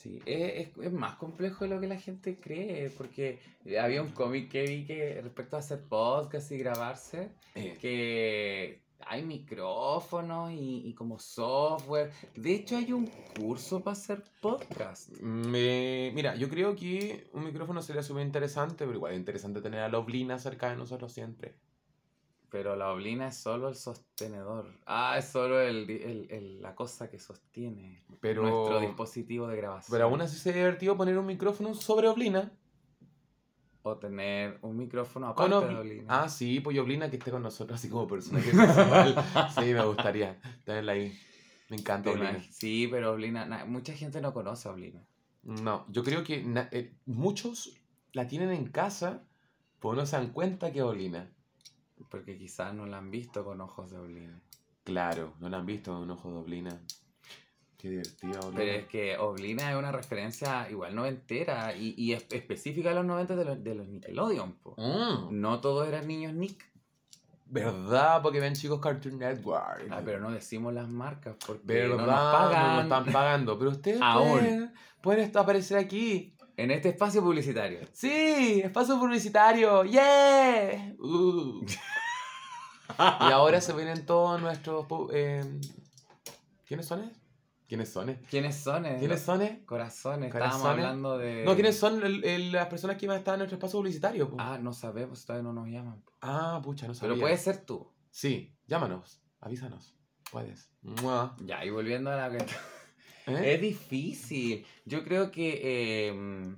Sí, es, es- es más complejo de lo que la gente cree, porque había un cómic que vi que respecto a hacer podcast y grabarse, Eh, que hay micrófonos y, y como software. De hecho, hay un curso para hacer podcast. me- mira, yo creo que un micrófono sería súper interesante, pero igual es interesante tener a la oblina cerca de nosotros siempre. Pero la oblina es solo el sostenedor. Ah, es solo el, el- el- la cosa que sostiene Pero, nuestro dispositivo de grabación. pero aún así sería divertido poner un micrófono sobre oblina. O tener un micrófono aparte de obli- oblina. Ah, sí, pues Oblina que esté con nosotros así como personaje principal. sí, me gustaría tenerla ahí. Me encanta Oblina. Sí, pero oblina, na- mucha gente no conoce a oblina. No, yo creo que eh, muchos la tienen en casa, pero no se dan cuenta que es Oblina. Porque quizás no la han visto con ojos de oblina. Claro, no la han visto con un ojo de Oblina. Qué divertido, Oblina. Pero es que Oblina es una referencia igual noventera y, y es- específica de los 90 de los, de los Nickelodeon. po. Mm, No todos eran niños Nick. ¿Verdad? Porque ven chicos Cartoon Network. Ah, pero no decimos las marcas porque ¿Verdad? no nos pagan. No nos están pagando. Pero ustedes Aún. pueden, pueden aparecer aquí. En este espacio publicitario. Sí, espacio publicitario. ¡Yeah! Uh. y ahora se vienen todos nuestros... eh, ¿Quiénes son? ¿Quiénes son? ¿Quiénes son? ¿Quiénes son? Corazones. Estábamos Corazones. hablando de... No, ¿quiénes son el- el- las personas que van a estar en nuestro espacio publicitario? po? Ah, no sabemos, todavía no nos llaman. Ah, pucha, no sabía. Pero puede ser tú. Sí, llámanos, avísanos. Puedes. Mua. Ya, y volviendo a la. ¿Eh? Es difícil. Yo creo que eh,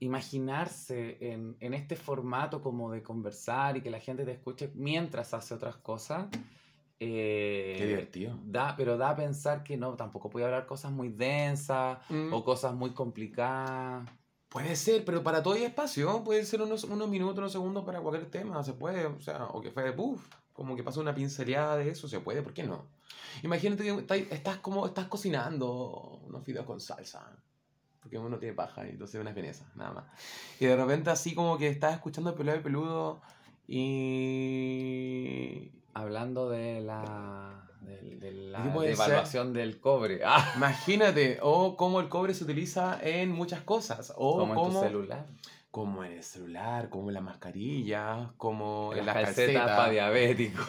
imaginarse en, en este formato como de conversar y que la gente te escuche mientras hace otras cosas. eh, Qué divertido. Da, pero da a pensar que no, tampoco puede hablar cosas muy densas Mm, o cosas muy complicadas. Puede ser, pero para todo hay espacio. Puede ser unos, unos minutos, unos segundos para cualquier tema. Se puede, o sea, o que fue, uff, como que pasa una pinceleada de eso, se puede, ¿por qué no? Imagínate que estás, estás como, estás cocinando unos fideos con salsa. Porque uno tiene paja y entonces unas vienesas, nada más. Y de repente así como que estás escuchando el peludo de peludo y... Hablando de la, de, de la ¿Qué puede devaluación del cobre. Ah, Imagínate, o cómo el cobre se utiliza en muchas cosas, o como en tu celular. como en el celular, como en la mascarilla, como en Las las calcetas calcetas. para diabéticos.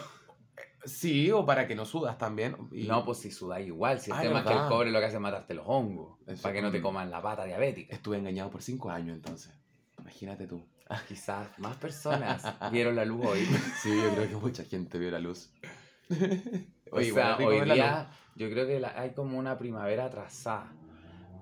Sí, o para que no sudas también. Y- No, pues si sudáis igual. Si el Ah, tema es que el cobre lo que hace es matarte los hongos. Eso, para que no te coman la pata diabética. Estuve engañado por cinco años entonces. Imagínate tú. Quizás más personas vieron la luz hoy. Sí, yo creo que mucha gente vio la luz. O Oye, sea, hoy día yo creo que la- hay como una primavera atrasada.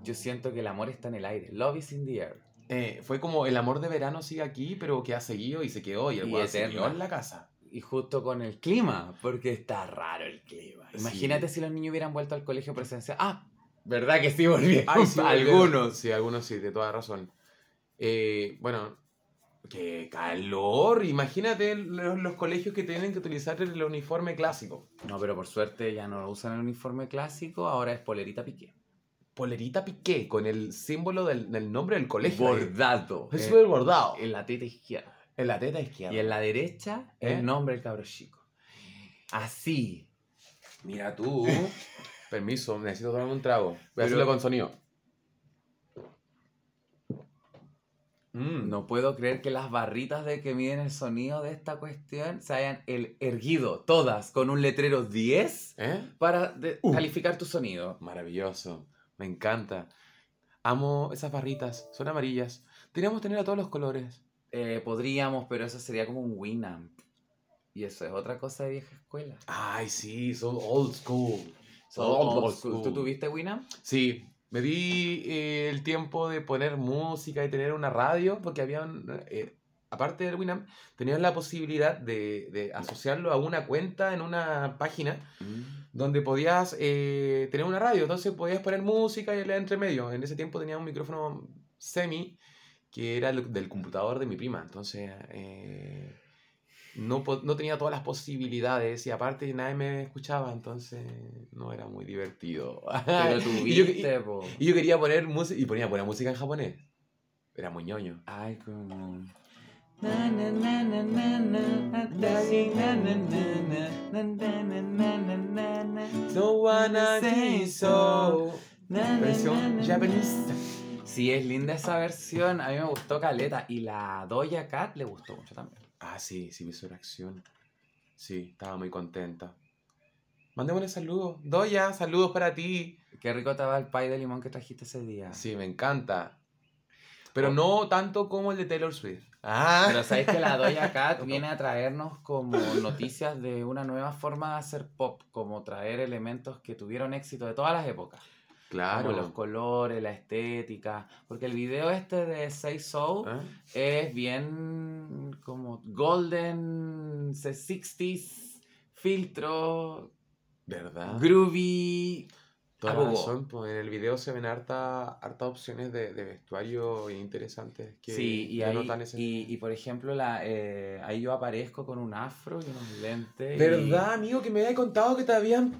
Yo siento que el amor está en el aire. Love is in the air. Eh, fue como el amor de verano sigue aquí, pero que ha seguido y se quedó y el Y en la casa. Y justo con el clima, porque está raro el clima. Sí. Imagínate si los niños hubieran vuelto al colegio presencial. Ah, ¿verdad que sí volvieron? Ay, sí, Algunos. Sí, algunos sí, de toda razón. Eh, bueno, qué calor. Imagínate los, los colegios que tienen que utilizar el uniforme clásico. No, pero por suerte ya no usan el uniforme clásico, ahora es polerita piqué. Polerita piqué con el símbolo del, del nombre del colegio. Bordado. Es eh, súper bordado. en la teta izquierda. En la teta izquierda. Y en la derecha, ¿Eh? el nombre del cabro chico. Así. Mira tú. Permiso, necesito tomarme un trago. Voy a hacerlo con sonido. Mm, No puedo creer que las barritas de que miden el sonido de esta cuestión se hayan el- erguido todas con un letrero 10 ¿Eh? para de- Uh. calificar tu sonido. Maravilloso. Me encanta. Amo esas barritas. Son amarillas. Deberíamos tener a todos los colores. Eh, podríamos, pero eso sería como un Winamp. Y eso es otra cosa de vieja escuela. Ay, sí, son old school. So, Old old school. school. ¿Tú tuviste Winamp? Sí, me di eh, el tiempo de poner música y tener una radio, porque habían, eh, aparte del Winamp, tenías la posibilidad de, de asociarlo a una cuenta en una página donde podías eh, tener una radio, entonces podías poner música y leer entre medio. En ese tiempo tenía un micrófono semi que era del computador de mi prima. Entonces, eh, no, no, tenía todas las posibilidades y aparte nadie me escuchaba, entonces no era muy divertido. Pero tuviste, y, yo, y, y, yo quería poner música, y ponía buena música en japonés. Era muy ñoño. Ay, como... So wanna be so. Versión japonesa. Sí, es linda esa versión. A mí me gustó Caleta. Y la Doja Cat le gustó mucho también. Ah, sí, sí, vi su reacción. Sí, estaba muy contenta. Mandémosle saludos. Doya, saludos para ti. Qué rico estaba el pie de limón que trajiste ese día. Sí, me encanta. Pero Oh. no tanto como el de Taylor Swift. Ah, Pero sabéis que la Doja Cat viene a traernos como noticias de una nueva forma de hacer pop, como traer elementos que tuvieron éxito de todas las épocas. Claro. Como los colores, la estética. Porque el video este de Say So ¿Ah? es bien como golden, 60s, filtro, ¿Verdad? groovy. Toda la razón, pues en el video se ven harta, harta opciones de, de vestuario interesantes que Sí, y, denotan ahí, ese- y, y por ejemplo, la, eh, ahí yo aparezco con un afro y unos lentes. y- ¿Verdad, amigo? Que me había contado que te habían,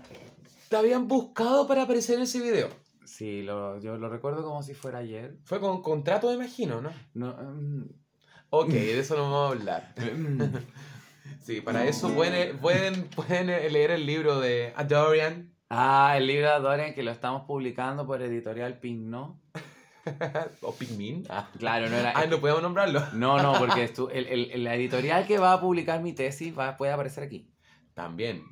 te habían buscado para aparecer en ese video. Sí, lo, yo lo recuerdo como si fuera ayer. Fue con contrato, me imagino, ¿no? No, mm, Ok, de eso no vamos a hablar. mm. Sí, para eso pueden, pueden, pueden leer el libro de Adorian. ah, el libro de Dorian que lo estamos publicando por editorial Pink, ¿no? o Pikmin. Ah, Claro, no era. Ah, no podemos nombrarlo. No, no, porque estu- el, el- el- la editorial que va a publicar mi tesis va, puede aparecer aquí. También.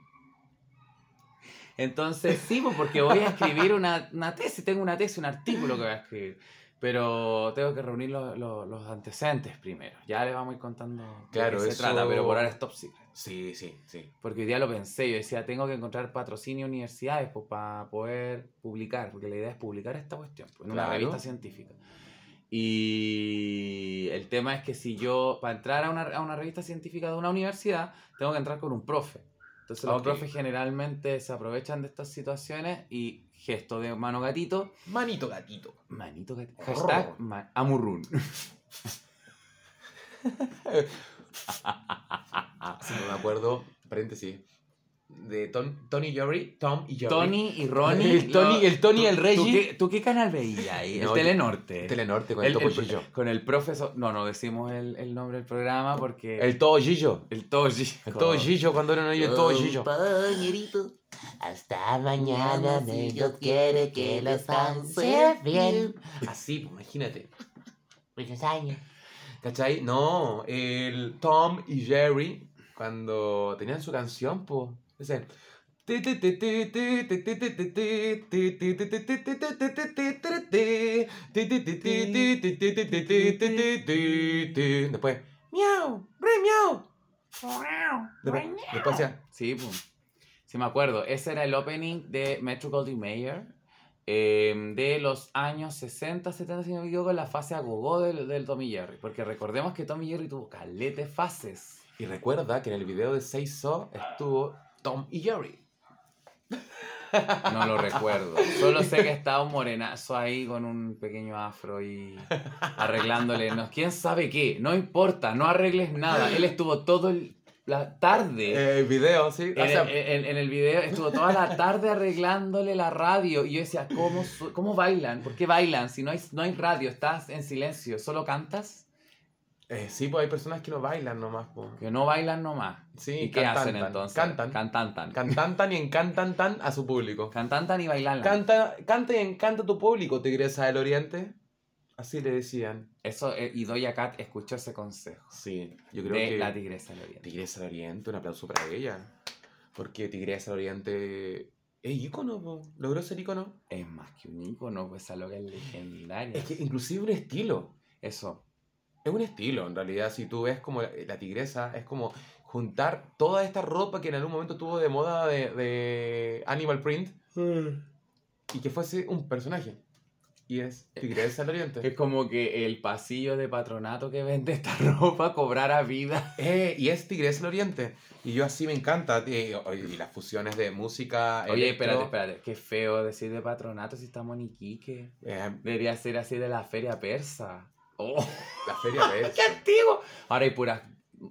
Entonces, sí, pues, porque voy a escribir una, una tesis, tengo una tesis, un artículo que voy a escribir. Pero tengo que reunir los, los- los antecedentes primero. Ya les vamos a ir contando de Claro, qué se eso- trata, pero por ahora es top secret. Sí, sí, sí. Porque hoy día lo pensé, yo decía, tengo que encontrar patrocinio universidades pues, para poder publicar, porque la idea es publicar esta cuestión pues, en una Claro. revista científica. Y el tema es que si yo, para entrar a una, a una revista científica de una universidad, tengo que entrar con un profe. Entonces los Ok. profes generalmente se aprovechan de estas situaciones y gesto de mano gatito, Manito gatito. manito gatito, hashtag ma- amurrun. Sí, me acuerdo, paréntesis, de Ton- Tony Jerry, Tom y Jerry. Tony y Ronnie. El Tony- el Tony y el ¿tú- Reggie. ¿Tú qué, tú qué canal veías ahí? No, el Telenorte. Telenorte con el, El- el- Topo con el profesor. No, no decimos el, el nombre del programa porque. El Todo Gillo. El Toji. El Todo Gillo, cuando era niño, el Todo Gillo. Compañerito, hasta mañana, si Dios quiere que los pase bien. Así, pues, imagínate. Muchos años. ¿Cachai? No, el Tom y Jerry, cuando tenían su canción, pues, Después, miau, re miau. Después, después hacía, Sí, pues. Sí, me acuerdo. Ese era el opening de Metro Goldwyn Mayer. eh, de los años 60, 70, si no me equivoco, en la fase agogó del, del Tommy Jerry. Porque recordemos que Tommy Jerry tuvo calete fases. Y recuerda que en el video de Say So estuvo Tom y Jerry. No lo recuerdo. Solo sé que estaba un morenazo ahí con un pequeño afro y arreglándole. No, ¿Quién sabe qué? No importa, no arregles nada. Él estuvo todo el- la tarde. Eh, El video, sí. En, o sea, el, en- en el video estuvo toda la tarde arreglándole la radio y yo decía, ¿cómo, cómo bailan? ¿Por qué bailan? Si no hay, no hay radio, estás en silencio, ¿solo cantas? Eh, sí, pues hay personas que no bailan nomás. pues. Que no bailan nomás. Sí, ¿Y qué hacen entonces? Cantan. Cantantan. Cantantan y encantan tan a su público. Cantantan y bailan. Canta, canta y encanta a tu público, Tigresa del Oriente. Así le decían. Eso, eh, y Doja Cat escuchó ese consejo Sí, yo creo de que la tigresa del oriente. Tigresa del Oriente, un aplauso para ella. Porque Tigresa del Oriente es ícono, po. logró ser ícono. Es más que un ícono, pues esa loca es legendaria. Es que inclusive un estilo. Eso. Es un estilo, en realidad, si tú ves como la, tigresa, es como juntar toda esta ropa que en algún momento tuvo de moda de, de Animal Print y que fuese un personaje. Y es Tigresa del Oriente. Es como que el pasillo de patronato que vende esta ropa cobrara vida. Eh, y es Tigresa del Oriente. Y yo así me encanta. eh, y las fusiones de música. Oye, electro, espérate, espérate. Qué feo decir de patronato si estamos en Iquique. eh, Debería ser así de la feria persa. ¡Oh! la feria persa. ¡Qué antiguo! Ahora hay puras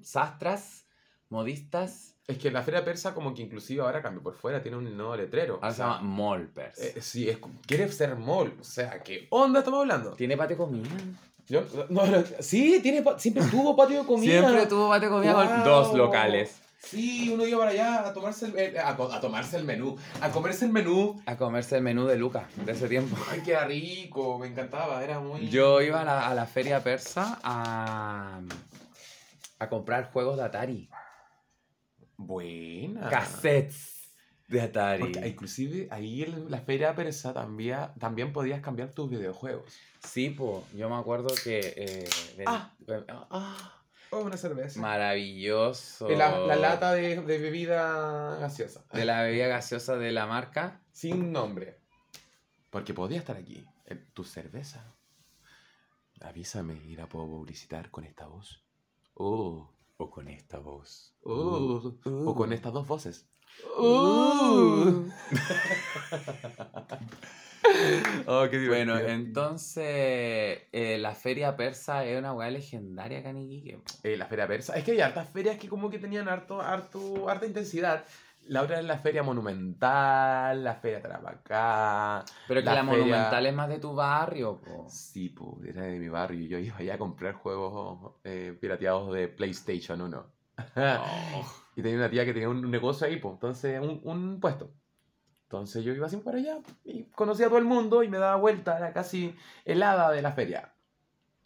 sastras, modistas. Es que la feria persa, como que inclusive ahora cambió por fuera, tiene un nuevo letrero. Ahora O se sea, llama mall persa. eh, sí, es, quiere ser mall. O sea, ¿qué onda estamos hablando? ¿Tiene patio de comida? Yo- no, no, sí, tiene, siempre tuvo patio de comida. Siempre tuvo patio de comida con Wow. dos locales. Sí, uno iba para allá a tomarse el, eh, a, a tomarse el menú, a comerse el menú. A comerse el menú de Luca de ese tiempo. Ay, qué rico, me encantaba, era muy... Yo iba a la, a la feria persa a, a comprar juegos de Atari. Buena. Cassettes de Atari. Porque inclusive ahí en la feria persa también, también podías cambiar tus videojuegos. Sí, po, yo me acuerdo que... eh, Ah. ven- ah, Oh, una cerveza. maravilloso. La, la lata de, de bebida gaseosa. de la bebida gaseosa de la marca. Sin nombre. Porque podía estar aquí. tu cerveza. Avísame y la puedo publicitar con esta voz. Oh. O con esta voz. Oh. Uh. O con estas dos voces. Uh. oh, qué Bueno, entonces eh, la feria persa es una weá legendaria acá en Iquique. po. Eh, la feria persa. Es que hay hartas ferias que como que tenían harto, harto, harta intensidad. La otra es la feria monumental, la feria Tarapacá. Pero que La la, feria- monumental es más de tu barrio, po. Sí, pues, era de mi barrio yo iba allá a comprar juegos eh, pirateados de PlayStation 1. Oh. Y tenía una tía que tenía un negocio ahí, pues, entonces, un, un puesto. Entonces yo iba así para allá y conocía a todo el mundo y me daba vuelta, era casi helada de la feria.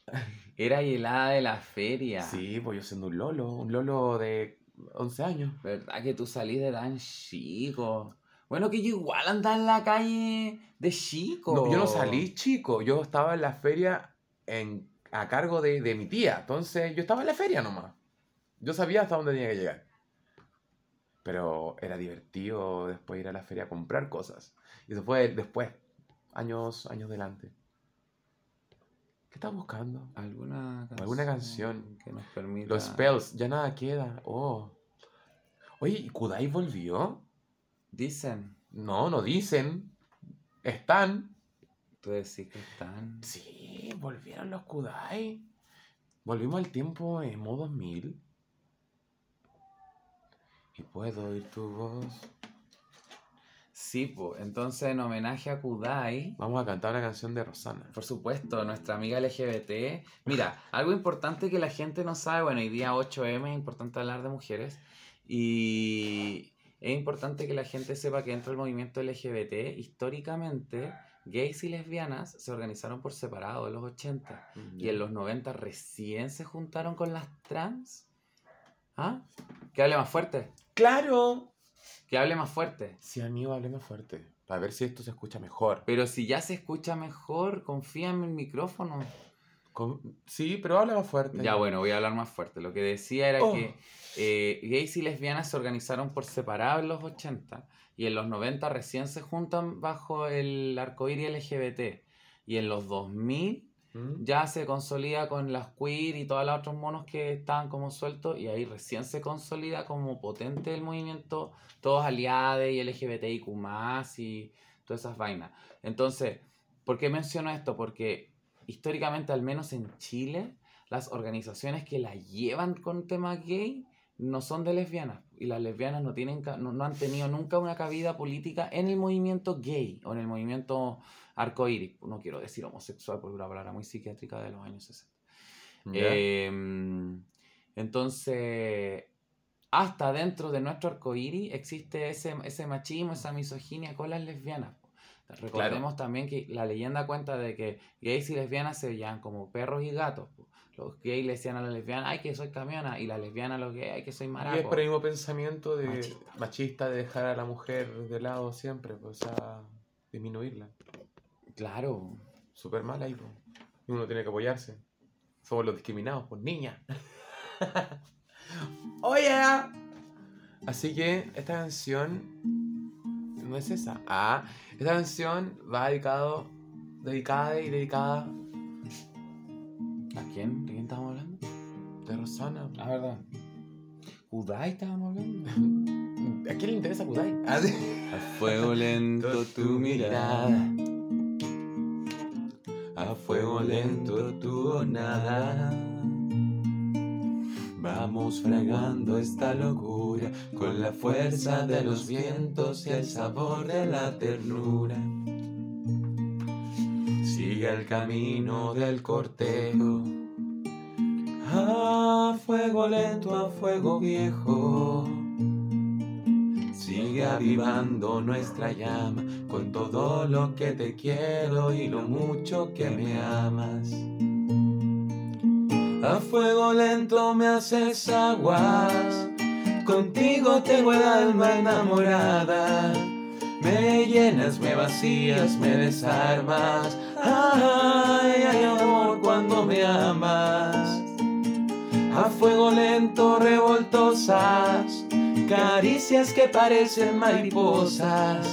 Era helada de la feria. Sí, pues yo siendo un lolo, un lolo de 11 años. ¿Verdad que tú salís de tan chico? Bueno, que yo igual andaba en la calle de chico. No, yo no salí chico, yo estaba en la feria en, a cargo de, de mi tía, entonces yo estaba en la feria nomás. Yo sabía hasta dónde tenía que llegar. Pero era divertido después ir a la feria a comprar cosas. Y eso fue después, años, años delante. ¿Qué estás buscando? ¿Alguna canción, Alguna canción. que nos permita... Los spells, ya nada queda. Oh. Oye, ¿y Kudai volvió? Dicen. No, no dicen. Están. Tú decís que están... Sí, volvieron los Kudai. Volvimos al tiempo emo 2000. Y puedo oír tu voz. Sí, pues. Entonces, en homenaje a Kudai... Vamos a cantar una canción de Rosana. Por supuesto, nuestra amiga LGBT. Mira, algo importante que la gente no sabe, bueno, hoy día 8M es importante hablar de mujeres y es importante que la gente sepa que dentro del movimiento LGBT, históricamente, gays y lesbianas se organizaron por separado en los 80 y en los 90 recién se juntaron con las trans. ¿Ah? Que hable más fuerte, ¡Claro! que hable más fuerte. Sí, amigo, hable más fuerte. Para ver si esto se escucha mejor. Pero si ya se escucha mejor, confía en el micrófono. Con- Sí, pero habla más fuerte. Ya, bueno, voy a hablar más fuerte. Lo que decía era Oh. que eh, gays y lesbianas se organizaron por separado en los 80 y en los 90 recién se juntan bajo el arcoíris LGBT. Y en los 2000 ¿Mm? ya se consolida con las queer y todos los otros monos que estaban como sueltos y ahí recién se consolida como potente el movimiento, todos aliados y LGBTIQ y todas esas vainas. Entonces, ¿por qué menciono esto? Porque históricamente, al menos en Chile, las organizaciones que la llevan con temas gay no son de lesbianas y las lesbianas no, tienen, no, no han tenido nunca una cabida política en el movimiento gay o en el movimiento arcoíris. No quiero decir homosexual porque una palabra muy psiquiátrica de los años 60. Ya. Em, entonces, hasta dentro de nuestro arcoíris existe ese, ese machismo, esa misoginia con las lesbianas. Recordemos también que la leyenda cuenta de que gays y lesbianas se veían como perros y gatos. Los gays le decían a la lesbiana, ay que soy camiona, y la lesbiana a los gays, ay que soy Y es maraco. por el mismo pensamiento de Machista. machista. de dejar a la mujer de lado siempre, pues, o sea, disminuirla. Claro. Súper mal ahí, pues. Y Uno tiene que apoyarse. Somos los discriminados, pues niña. Oye. Así que esta canción no es esa. Ah, esta canción va dedicado, dedicada y dedicada ¿A quién? ¿De quién estamos hablando? de Rosana. Ah, verdad. ¿Kudai estábamos hablando? ¿A quién le interesa Kudai? Ah, sí. A fuego lento tu mirada. Fuego lento tu nada. Vamos fragando esta locura con la fuerza de los vientos y el sabor de la ternura. Sigue el camino del cortejo. A fuego lento, a fuego viejo. Avivando nuestra llama con todo lo que te quiero y lo mucho que me amas. A fuego lento me haces aguas, contigo tengo el alma enamorada. Me llenas, me vacías, me desarmas. Ay, ay, amor, cuando me amas. A fuego lento revoltosas, caricias que parecen mariposas.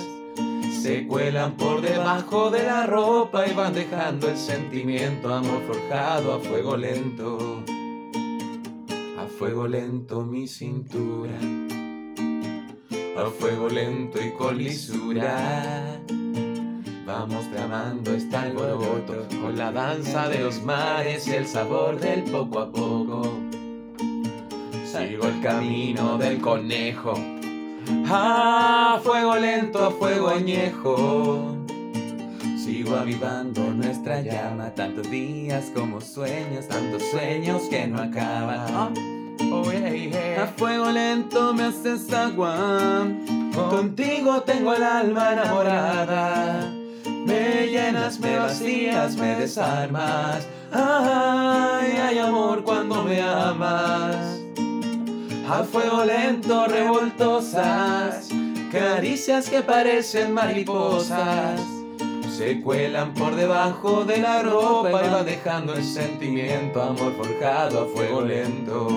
Se cuelan por debajo de la ropa y van dejando el sentimiento, amor forjado a fuego lento. A fuego lento mi cintura. A fuego lento y con lisura. Vamos tramando este alboroto con la danza de los mares y el sabor del poco a poco. Sigo el camino del conejo. A fuego lento, a fuego añejo. Sigo avivando nuestra llama, tantos días como sueños, tantos sueños que no acaban. Oh, yeah, yeah. A fuego lento me haces agua, contigo tengo el alma enamorada. Me llenas, me vacías, me desarmas. Ay, ay, amor, cuando me amas. A fuego lento, revoltosas, caricias que parecen mariposas. Se cuelan por debajo de la ropa y va dejando el sentimiento, amor forjado a fuego lento.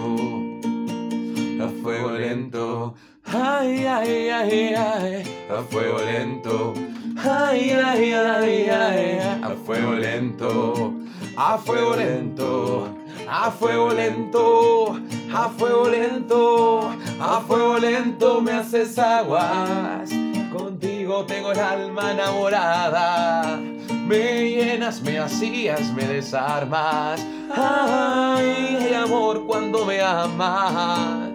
A fuego lento, ay, ay, ay, ay, a fuego lento. Ay, ay, ay, ay, a a fuego lento, a fuego lento, a fuego lento, a fuego lento me haces aguas. Contigo tengo el alma enamorada. Me llenas, me vacías, me desarmas. Ay, amor, cuando me amas.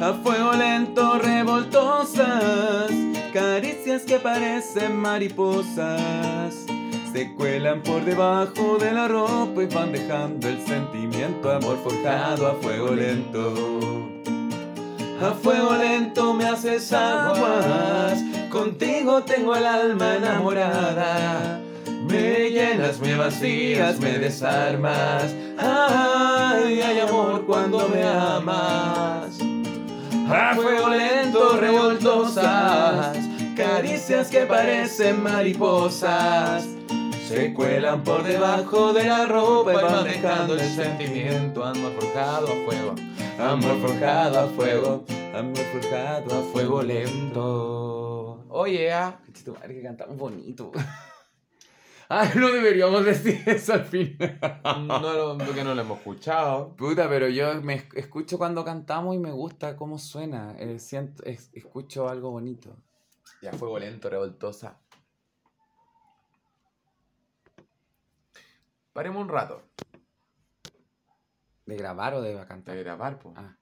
A fuego lento, revoltosas, caricias que parecen mariposas. Se cuelan por debajo de la ropa y van dejando el sentimiento, amor forjado a fuego lento. A fuego lento me haces aguas, contigo tengo el alma enamorada. Me llenas, me vacías, me desarmas. Ay, ay, amor, cuando me amas. A fuego lento, revoltosas, caricias que parecen mariposas. Se cuelan por debajo de la ropa y van dejando el sentimiento. Amor forjado a fuego, amor forjado a fuego, amor forjado a fuego lento. Oye, ah, Chito, madre, que cantamos bonito. Ay, no deberíamos decir eso al final. No, porque no lo hemos escuchado. Puta, pero yo me esc- escucho cuando cantamos y me gusta cómo suena. eh, siento, es- escucho algo bonito. Ya fuego lento, revoltosa. Paremos un rato ¿De grabar o de de cantar? grabar, po. Ah.